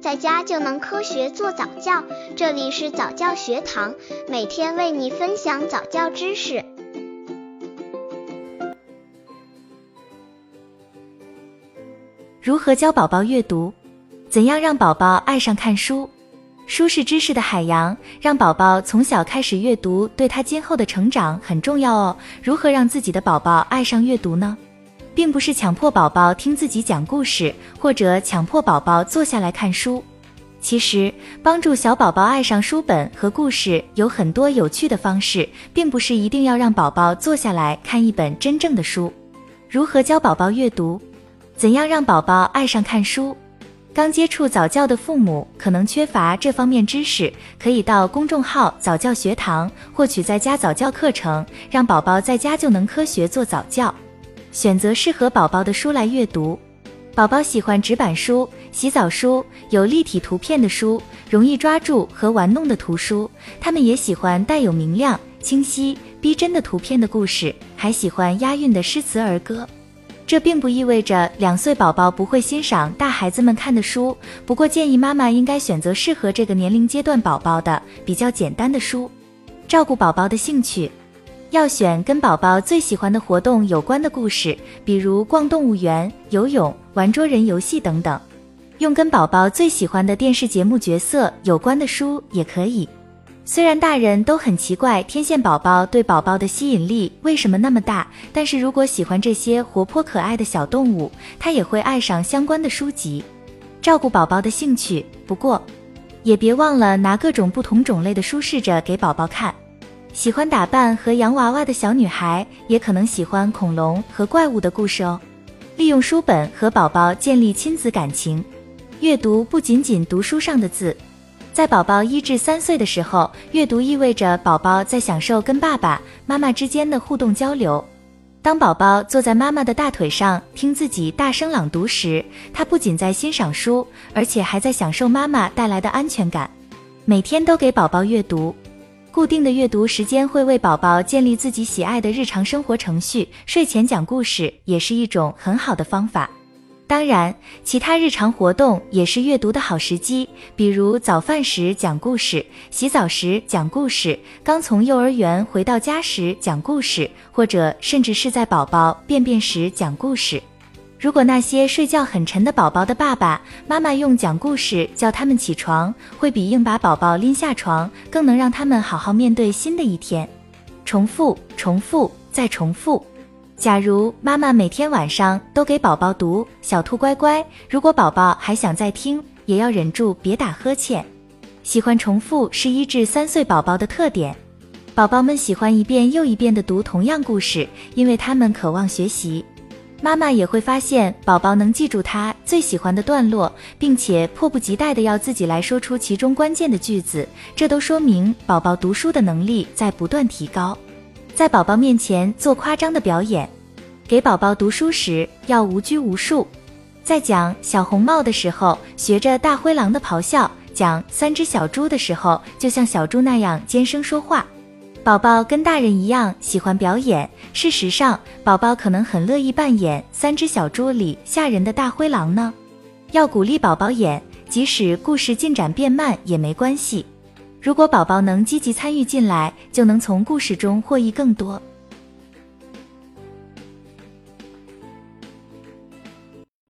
在家就能科学做早教。这里是早教学堂，每天为你分享早教知识。如何教宝宝阅读？怎样让宝宝爱上看书？书是知识的海洋，让宝宝从小开始阅读，对他今后的成长很重要哦。如何让自己的宝宝爱上阅读呢？并不是强迫宝宝听自己讲故事，或者强迫宝宝坐下来看书。其实，帮助小宝宝爱上书本和故事有很多有趣的方式，并不是一定要让宝宝坐下来看一本真正的书。如何教宝宝阅读？怎样让宝宝爱上看书？刚接触早教的父母可能缺乏这方面知识，可以到公众号早教学堂获取在家早教课程，让宝宝在家就能科学做早教。选择适合宝宝的书来阅读。宝宝喜欢纸板书、洗澡书、有立体图片的书、容易抓住和玩弄的图书。他们也喜欢带有明亮、清晰、逼真的图片的故事，还喜欢押韵的诗词儿歌。这并不意味着两岁宝宝不会欣赏大孩子们看的书，不过建议妈妈应该选择适合这个年龄阶段宝宝的比较简单的书，照顾宝宝的兴趣，要选跟宝宝最喜欢的活动有关的故事，比如逛动物园、游泳、玩捉人游戏等等。用跟宝宝最喜欢的电视节目角色有关的书也可以。虽然大人都很奇怪天线宝宝对宝宝的吸引力为什么那么大，但是如果喜欢这些活泼可爱的小动物，他也会爱上相关的书籍，照顾宝宝的兴趣。不过，也别忘了拿各种不同种类的书试着给宝宝看。喜欢打扮和洋娃娃的小女孩，也可能喜欢恐龙和怪物的故事哦。利用书本和宝宝建立亲子感情，阅读不仅仅读书上的字。在宝宝一至三岁的时候，阅读意味着宝宝在享受跟爸爸妈妈之间的互动交流。当宝宝坐在妈妈的大腿上听自己大声朗读时，他不仅在欣赏书，而且还在享受妈妈带来的安全感。每天都给宝宝阅读，固定的阅读时间会为宝宝建立自己喜爱的日常生活程序。睡前讲故事也是一种很好的方法。当然，其他日常活动也是阅读的好时机，比如早饭时讲故事，洗澡时讲故事，刚从幼儿园回到家时讲故事，或者甚至是在宝宝便便时讲故事。如果那些睡觉很沉的宝宝的爸爸妈妈用讲故事叫他们起床，会比硬把宝宝拎下床更能让他们好好面对新的一天。重复，重复，再重复。假如妈妈每天晚上都给宝宝读《小兔乖乖》，如果宝宝还想再听，也要忍住别打呵欠。喜欢重复是一至三岁宝宝的特点，宝宝们喜欢一遍又一遍地读同样故事，因为他们渴望学习。妈妈也会发现宝宝能记住他最喜欢的段落，并且迫不及待地要自己来说出其中关键的句子，这都说明宝宝读书的能力在不断提高。在宝宝面前做夸张的表演，给宝宝读书时要无拘无束。在讲小红帽的时候，学着大灰狼的咆哮；讲三只小猪的时候，就像小猪那样尖声说话。宝宝跟大人一样喜欢表演，事实上，宝宝可能很乐意扮演三只小猪里吓人的大灰狼呢。要鼓励宝宝演，即使故事进展变慢也没关系。如果宝宝能积极参与进来，就能从故事中获益更多。